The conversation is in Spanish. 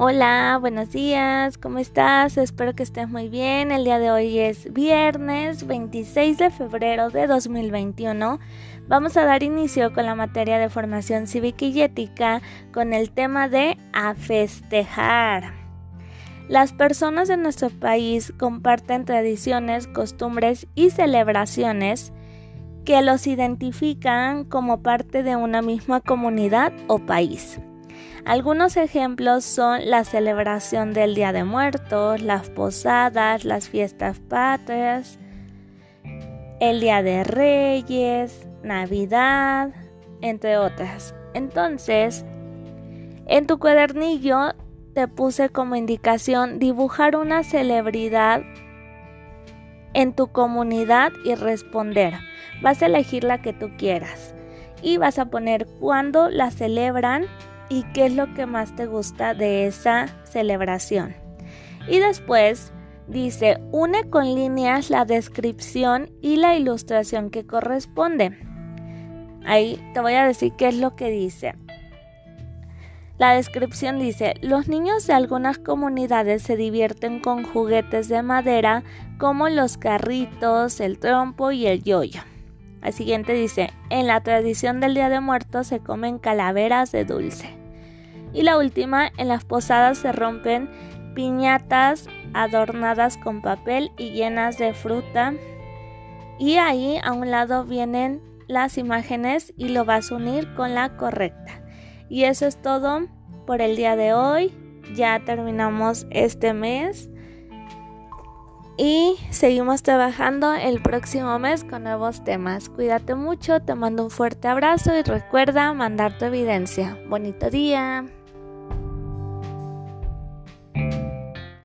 Hola, buenos días, ¿cómo estás? Espero que estés muy bien. El día de hoy es viernes 26 de febrero de 2021. Vamos a dar inicio con la materia de formación cívica y ética con el tema de a festejar. Las personas de nuestro país comparten tradiciones, costumbres y celebraciones que los identifican como parte de una misma comunidad o país. Algunos ejemplos son la celebración del Día de Muertos, las posadas, las fiestas patrias, el Día de Reyes, Navidad, entre otras. Entonces, en tu cuadernillo te puse como indicación dibujar una celebridad en tu comunidad y responder. Vas a elegir la que tú quieras y vas a poner cuándo la celebran y qué es lo que más te gusta de esa celebración. Y después dice, une con líneas la descripción y la ilustración que corresponde. Ahí te voy a decir qué es lo que dice. La descripción dice, los niños de algunas comunidades se divierten con juguetes de madera como los carritos, el trompo y el yoyo. Al siguiente dice, en la tradición del Día de Muertos se comen calaveras de dulce. Y la última, en las posadas se rompen piñatas adornadas con papel y llenas de fruta. Y ahí a un lado vienen las imágenes y lo vas a unir con la correcta. Y eso es todo por el día de hoy. Ya terminamos este mes. Y seguimos trabajando el próximo mes con nuevos temas. Cuídate mucho, te mando un fuerte abrazo y recuerda mandar tu evidencia. Bonito día.